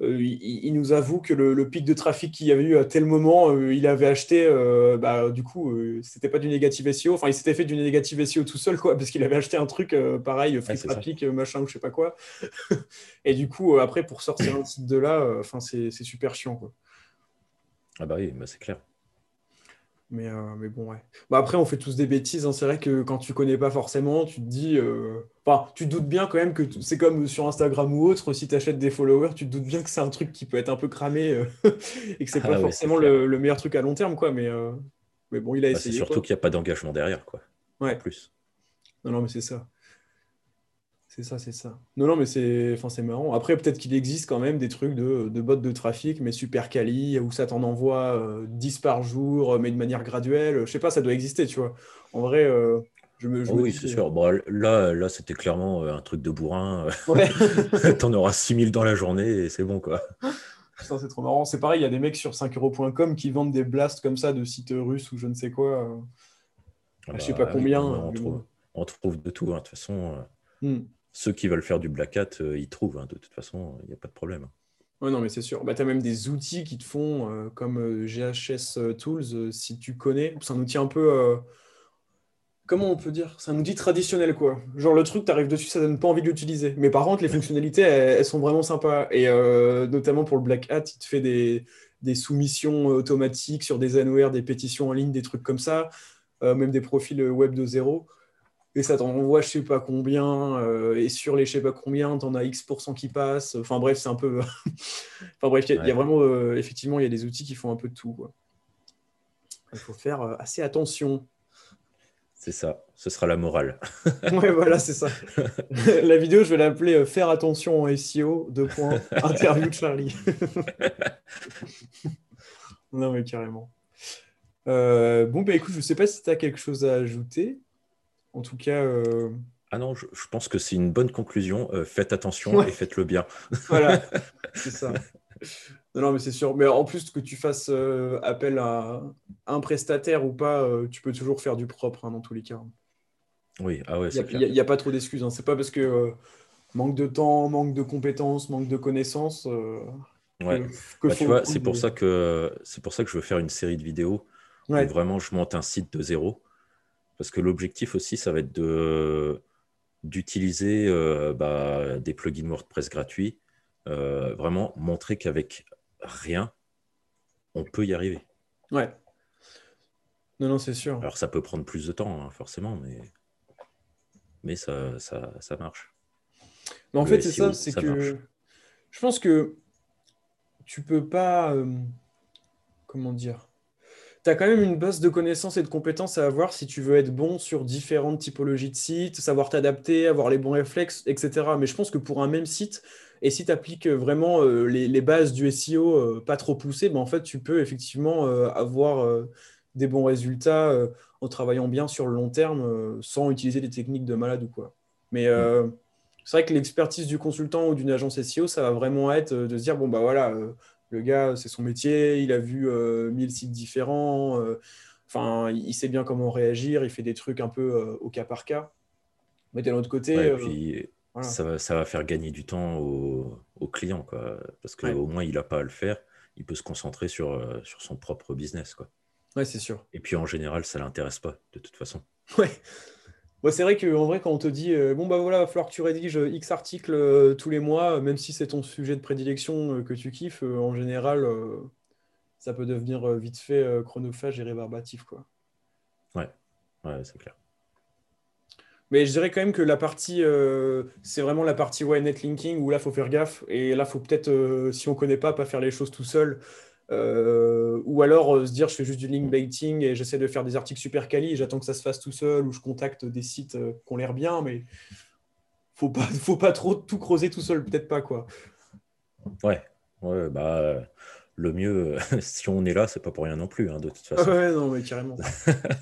il, nous avoue que le, pic de trafic qu'il y avait eu à tel moment, il avait acheté, bah, du coup, c'était pas du négatif SEO, enfin, il s'était fait du négatif SEO tout seul, quoi, parce qu'il avait acheté un truc pareil, free traffic, machin, ou je sais pas quoi. et du coup, après, pour sortir un site de là, enfin, c'est super chiant, quoi. Ah bah oui, bah c'est clair. Mais, euh, mais bon, ouais. Bah après, on fait tous des bêtises. Hein. C'est vrai que quand tu connais pas forcément, tu te dis. Euh, enfin, tu doutes bien quand même que c'est comme sur Instagram ou autre. Si tu achètes des followers, tu te doutes bien que c'est un truc qui peut être un peu cramé euh, et que c'est pas ah forcément le, meilleur truc à long terme, quoi. Mais, mais bon, il a bah, essayé. C'est surtout qu'il n'y a pas d'engagement derrière, quoi. Ouais. plus. Non, non, mais c'est ça. C'est ça, c'est ça. Non, non, mais c'est enfin, marrant. Après, peut-être qu'il existe quand même des trucs de, de bots de trafic, mais super quali, où ça t'en envoie 10 euh, par jour, mais de manière graduelle. Je sais pas, ça doit exister, tu vois. En vrai, euh, je me. Je oui, c'est sûr. Bon, là, là c'était clairement euh, un truc de bourrin. Ouais. T'en auras 6000 dans la journée et c'est bon, quoi. Putain, c'est trop marrant. C'est pareil, il y a des mecs sur 5euros.com qui vendent des blasts comme ça de sites russes ou je ne sais quoi. Ah je sais pas bah, combien. on, trouve, de tout, hein, de toute façon. Hmm ceux qui veulent faire du black hat, euh, ils trouvent. Hein, de toute façon, il n'y a pas de problème. Oui, non, mais c'est sûr. Bah, tu as même des outils qui te font, euh, comme euh, GHS Tools, si tu connais. C'est un outil un peu. comment on peut dire? C'est un outil traditionnel, quoi. Genre, le truc, tu arrives dessus, ça donne pas envie de l'utiliser. Mais par contre, les fonctionnalités, elles, sont vraiment sympas. Et notamment pour le black hat, il te fait des, des soumissions automatiques sur des annuaires, des pétitions en ligne, des trucs comme ça, même des profils web de zéro et ça t'en envoie je sais pas combien, euh, et sur les je sais pas combien, t'en as X% qui passent. Enfin bref, c'est un peu. enfin bref, il y, a vraiment, euh, effectivement, il y a des outils qui font un peu de tout. Quoi. Il faut faire euh, assez attention. C'est ça, ce sera la morale. ouais, voilà, c'est ça. la vidéo, je vais l'appeler Faire attention en SEO, deux points, interview de Charlie. non, mais carrément. bon, bah écoute, je sais pas si tu as quelque chose à ajouter. En tout cas. Euh, ah non, je, pense que c'est une bonne conclusion. Euh, faites attention et faites-le bien. voilà, c'est ça. Non, mais c'est sûr. Mais en plus que tu fasses euh, appel à un prestataire ou pas, tu peux toujours faire du propre hein, dans tous les cas. Oui, ah ouais, Il n'y a, pas trop d'excuses. Hein. C'est pas parce que manque de temps, manque de compétences, manque de connaissances. Ouais. Bah, tu vois, c'est pour ça que c'est pour ça que je veux faire une série de vidéos où vraiment je monte un site de zéro. Parce que l'objectif aussi, ça va être de d'utiliser euh, bah, des plugins WordPress gratuits. Euh, vraiment montrer qu'avec rien, on peut y arriver. Ouais. Non, non, c'est sûr. Alors ça peut prendre plus de temps, hein, forcément, mais, mais ça, ça, ça marche. Mais en fait, c'est ça, c'est que je pense que tu peux pas. Euh, comment dire Tu as quand même une base de connaissances et de compétences à avoir si tu veux être bon sur différentes typologies de sites, savoir t'adapter, avoir les bons réflexes, etc. Mais je pense que pour un même site, et si tu appliques vraiment euh, les, bases du SEO euh, pas trop poussées, ben en fait, tu peux effectivement avoir des bons résultats en travaillant bien sur le long terme sans utiliser des techniques de malade ou quoi. Mais. Mm c'est vrai que l'expertise du consultant ou d'une agence SEO, ça va vraiment être euh, de se dire bon, bah voilà, euh, le gars, c'est son métier, il a vu euh, mille sites différents, enfin, il sait bien comment réagir, il fait des trucs un peu au cas par cas. Mais d'un autre côté. puis, ça, va, ça, va, faire gagner du temps au, client, quoi, parce qu'au moins, il n'a pas à le faire, il peut se concentrer sur, sur son propre business. Quoi. Ouais, c'est sûr. Et puis en général, ça ne l'intéresse pas, de toute façon. Ouais c'est vrai qu'en vrai, quand on te dit euh, bon, bah voilà, il va falloir que tu rédiges euh, X articles euh, tous les mois, même si c'est ton sujet de prédilection que tu kiffes, en général, ça peut devenir vite fait chronophage et rébarbatif. Quoi. Ouais, ouais c'est clair. Mais je dirais quand même que la partie, c'est vraiment la partie ouais, netlinking où là, il faut faire gaffe. Et là, il faut peut-être, si on ne connaît pas, pas faire les choses tout seul. Euh, ou alors euh, se dire je fais juste du link baiting et j'essaie de faire des articles super quali et j'attends que ça se fasse tout seul ou je contacte des sites euh, qui ont l'air bien, mais faut pas, faut pas trop tout creuser tout seul, peut-être pas quoi. Ouais, ouais bah le mieux, si on est là, c'est pas pour rien non plus, hein, de toute façon. Ouais, non, mais carrément.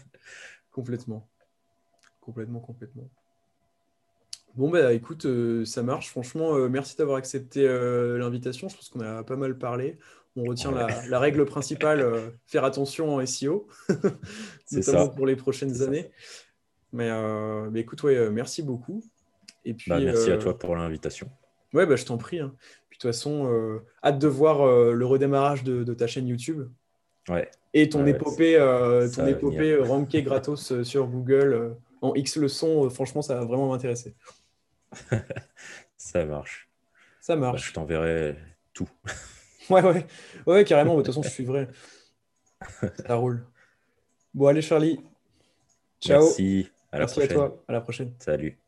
complètement. Complètement, complètement. Bon, bah écoute, ça marche. Franchement, merci d'avoir accepté l'invitation. Je pense qu'on a pas mal parlé on retient la, règle principale, euh, faire attention en SEO, notamment pour les prochaines années. Mais, euh, écoute, ouais, euh, merci beaucoup. Et puis, bah, merci à toi pour l'invitation. Ouais, bah, je t'en prie. Hein. Puis de toute façon, hâte de voir le redémarrage de, ta chaîne YouTube. Ouais. Et ton épopée, ton épopée rankée gratos sur Google en X leçons. franchement, ça va vraiment m'intéresser. ça marche. Ça bah, marche. je t'enverrai tout. Ouais, ouais, ouais, carrément. De toute façon, je suis vrai. Ça roule. Bon, allez, Charlie. Ciao. Merci. À la Merci à toi. À la prochaine. Salut.